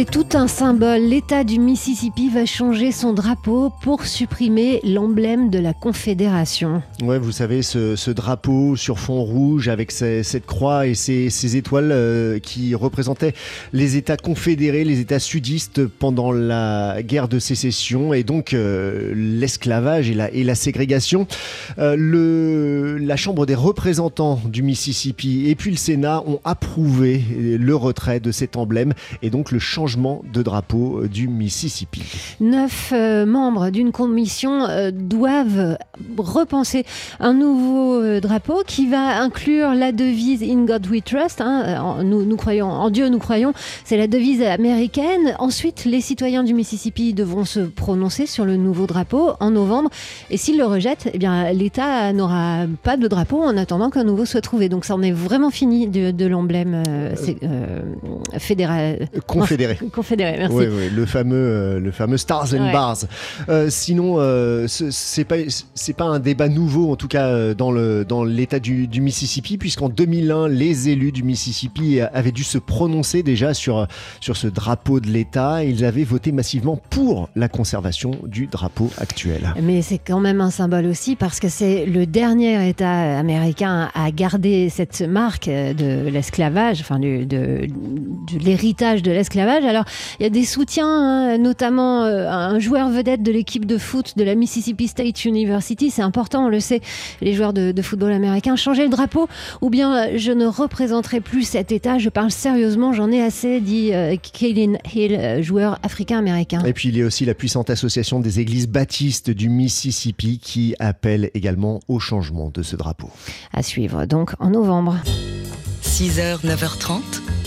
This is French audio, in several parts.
C'est tout un symbole. L'État du Mississippi va changer son drapeau pour supprimer l'emblème de la Confédération. Ouais, vous savez, ce, drapeau sur fond rouge avec cette croix et ces, étoiles euh, qui représentaient les États confédérés, les États sudistes pendant la guerre de sécession et donc euh, l'esclavage et la, ségrégation. Euh, la Chambre des représentants du Mississippi et puis le Sénat ont approuvé le retrait de cet emblème et donc le changement changement de drapeau euh, du Mississippi. Neuf euh, membres d'une commission euh, doivent repenser un nouveau drapeau qui va inclure la devise In God We Trust. Hein, nous, nous croyons en Dieu, nous croyons. C'est la devise américaine. Ensuite, les citoyens du Mississippi devront se prononcer sur le nouveau drapeau en novembre. Et s'ils le rejettent, eh bien l'État n'aura pas de drapeau en attendant qu'un nouveau soit trouvé. Donc ça en est vraiment fini de, l'emblème fédéral. Confédéré. Confédéré. merci. Oui, oui, le fameux, euh, le fameux Stars and Bars. Euh, sinon, euh, c'est pas, c'est pas un débat nouveau, en tout cas dans le dans l'État du, du, Mississippi, puisqu'en 2001, les élus du Mississippi avaient dû se prononcer déjà sur sur ce drapeau de l'État. Ils avaient voté massivement pour la conservation du drapeau actuel. Mais c'est quand même un symbole aussi, parce que c'est le dernier État américain à garder cette marque de l'esclavage, enfin du, de, de l'héritage de l'esclavage alors, il y a des soutiens, hein, notamment euh, un joueur vedette de l'équipe de foot de la Mississippi State University. C'est important, on le sait, les joueurs de, football américain. Changer le drapeau, ou bien euh, je ne représenterai plus cet État. Je parle sérieusement, j'en ai assez, dit euh, Kaylin Hill, joueur africain-américain. Et puis, il y a aussi la puissante association des églises baptistes du Mississippi qui appelle également au changement de ce drapeau. À suivre donc en novembre. 6h, 9h30,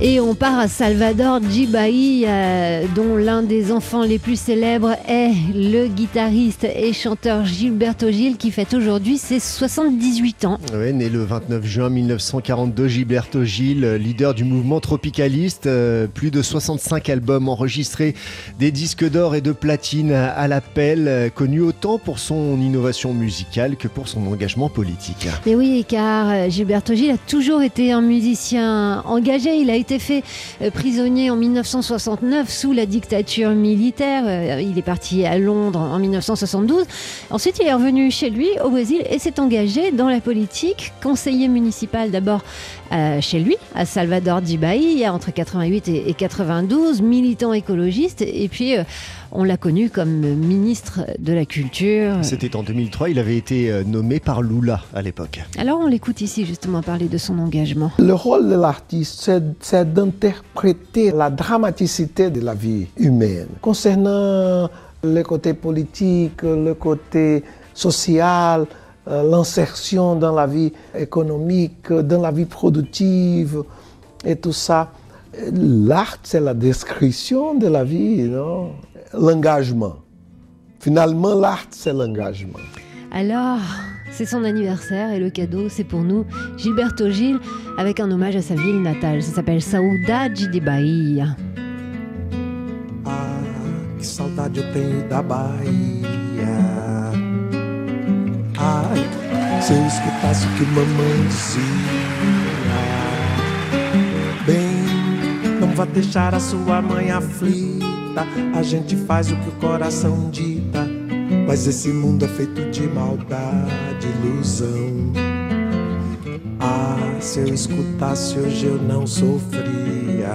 Et on part à Salvador Djibaï, euh, dont l'un des enfants les plus célèbres est le guitariste et chanteur Gilberto Gil, qui fête aujourd'hui ses 78 ans. Oui, né le 29 juin 1942, Gilberto Gil, leader du mouvement tropicaliste, euh, plus de 65 albums enregistrés, des disques d'or et de platine à l'appel, euh, connu autant pour son innovation musicale que pour son engagement politique. Et oui, car Gilberto Gil a toujours été un musicien engagé, il a été été fait euh, prisonnier en 1969 sous la dictature militaire. Euh, il est parti à Londres en 1972. Ensuite, il est revenu chez lui au Brésil et s'est engagé dans la politique, conseiller municipal d'abord euh, chez lui, à Salvador d'Ibaï, entre 88 et 92, militant écologiste. Et puis, on l'a connu comme ministre de la Culture. C'était en 2003, il avait été euh, nommé par Lula à l'époque. Alors on l'écoute ici justement parler de son engagement. Le rôle de l'artiste, c'est d'interpréter la dramaticité de la vie humaine. Concernant le côté politique, le côté social, euh, l'insertion dans la vie économique, dans la vie productive et tout ça. L'art, c'est la description de la vie, non? L'engagement. Finalement, l'art, c'est l'engagement. Alors, c'est son anniversaire et le cadeau, c'est pour nous Gilberto Gil avec un hommage à sa ville natale. Ça s'appelle Saudade de Bahia. Ah, que saudade eu tenho da Bahia. Ai, se eu escutasse o que mamãe dizia. Bem, não vá deixar a sua mãe aflita. A gente faz o que o coração dita. Mas esse mundo é feito de maldade, ilusão. Ah, se eu escutasse hoje eu não sofria.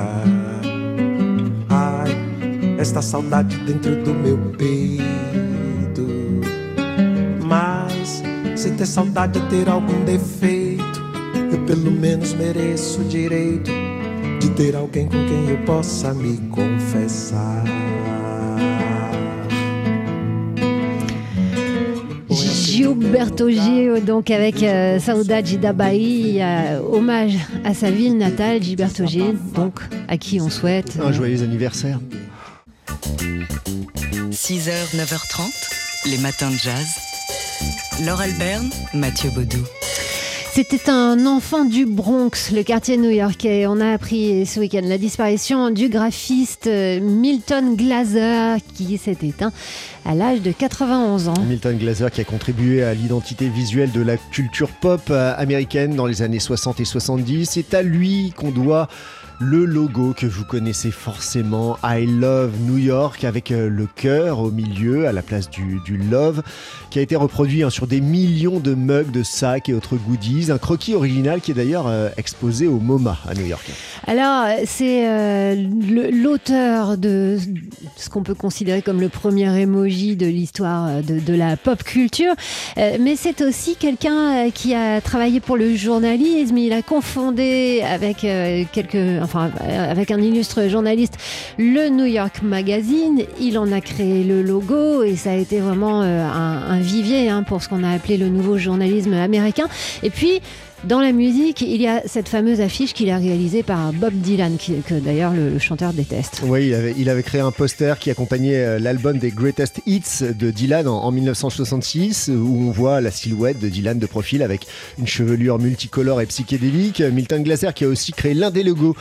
Ai, esta saudade dentro do meu peito. Ter saudade é ter algum defeito, eu pelo menos mereço o direito de ter alguém com quem eu possa me confessar. Gilberto Gil, donc avec euh, Saudade da Bahia, hommage à sa ville natale, Gilberto Gil, donc à qui on souhaite un joyeux anniversaire. 6h, 9h30, les matins de jazz. Laure Alberne, Mathieu Baudou. C'était un enfant du Bronx, le quartier new-yorkais. On a appris ce week-end la disparition du graphiste euh, Milton Glaser qui s'est éteint à l'âge de 91 ans. Milton Glaser qui a contribué à l'identité visuelle de la culture pop euh, américaine dans les années 60 et 70. C'est à lui qu'on doit le logo que vous connaissez forcément, I Love New York, avec euh, le cœur au milieu, à la place du, love, qui a été reproduit hein, sur des millions de mugs, de sacs et autres goodies. Un croquis original qui est d'ailleurs euh, exposé au MoMA à New York. Alors, c'est euh, l'auteur de ce qu'on peut considérer comme le premier emoji de l'histoire de, la pop culture, mais c'est aussi quelqu'un qui a travaillé pour le journalisme. Il a confondé avec quelques enfin avec un illustre journaliste, le New York Magazine. Il en a créé le logo et ça a été vraiment euh, un, vivier hein, pour ce qu'on a appelé le nouveau journalisme américain. Et puis, dans la musique, il y a cette fameuse affiche qu'il a réalisée par Bob Dylan, que d'ailleurs le, chanteur déteste. Oui, il avait, créé un poster qui accompagnait euh, l'album des Greatest Hits de Dylan en, 1966, où on voit la silhouette de Dylan de profil avec une chevelure multicolore et psychédélique. Milton Glaser qui a aussi créé l'un des logos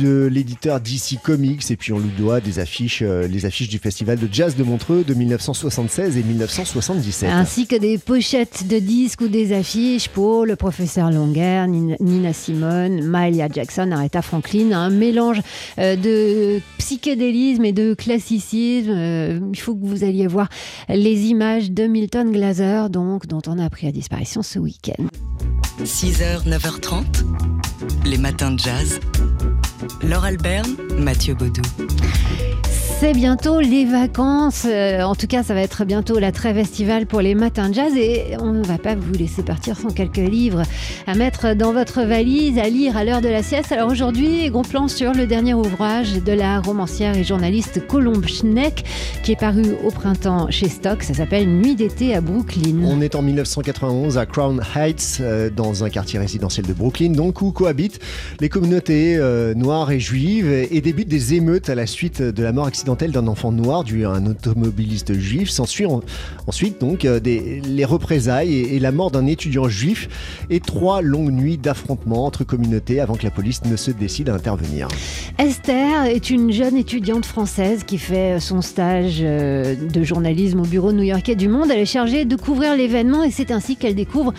de l'éditeur DC Comics, et puis on lui doit des affiches, euh, les affiches du Festival de Jazz de Montreux de 1976 et 1977. Ainsi que des pochettes de disques ou des affiches pour le professeur Longer, Nina Simone, Mahalia Jackson, Aretha Franklin, un mélange euh, de psychédélisme et de classicisme. Euh, il faut que vous alliez voir les images de Milton Glaser, donc, dont on a appris la disparition ce week-end. 6h, 9h30, les matins de jazz. Laure Alberne, Mathieu Baudou. C'est bientôt les vacances. Euh, en tout cas, ça va être bientôt la trêve estivale pour les matins de jazz et on ne va pas vous laisser partir sans quelques livres à mettre dans votre valise, à lire à l'heure de la sieste. Alors aujourd'hui, gros plan sur le dernier ouvrage de la romancière et journaliste Colombe Schneck qui est paru au printemps chez Stock. Ça s'appelle Nuit d'été à Brooklyn. On est en 1991 à Crown Heights, euh, dans un quartier résidentiel de Brooklyn, donc où cohabitent les communautés euh, noires et juives et débutent des émeutes à la suite de la mort accidentelle d'un enfant noir dû à un automobiliste juif. S'ensuit ensuite donc euh, des, les représailles et, la mort d'un étudiant juif et trois longues nuits d'affrontements entre communautés avant que la police ne se décide à intervenir. Esther est une jeune étudiante française qui fait son stage euh, de journalisme au bureau new-yorkais du Monde. Elle est chargée de couvrir l'événement et c'est ainsi qu'elle découvre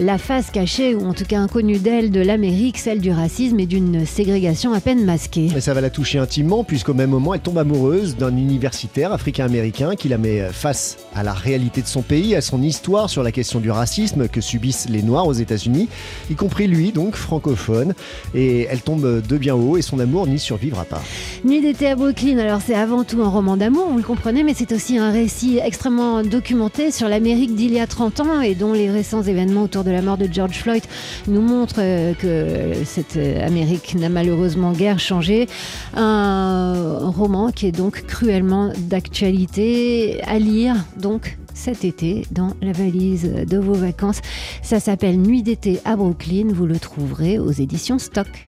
la face cachée, ou en tout cas inconnue d'elle, de l'Amérique, celle du racisme et d'une ségrégation à peine masquée. Et ça va la toucher intimement, puisqu'au même moment, elle tombe amoureuse d'un universitaire africain-américain qui la met face à la réalité de son pays, à son histoire sur la question du racisme que subissent les Noirs aux États-Unis, y compris lui, donc francophone. Et elle tombe de bien haut et son amour n'y survivra pas. Nuit d'été à Brooklyn, alors c'est avant tout un roman d'amour, vous le comprenez, mais c'est aussi un récit extrêmement documenté sur l'Amérique d'il y a 30 ans et dont les récents événements autour de de la mort de George Floyd nous montre euh, que cette Amérique n'a malheureusement guère changé. Un roman qui est donc cruellement d'actualité à lire donc cet été dans la valise de vos vacances. Ça s'appelle Nuit d'été à Brooklyn. Vous le trouverez aux éditions Stock.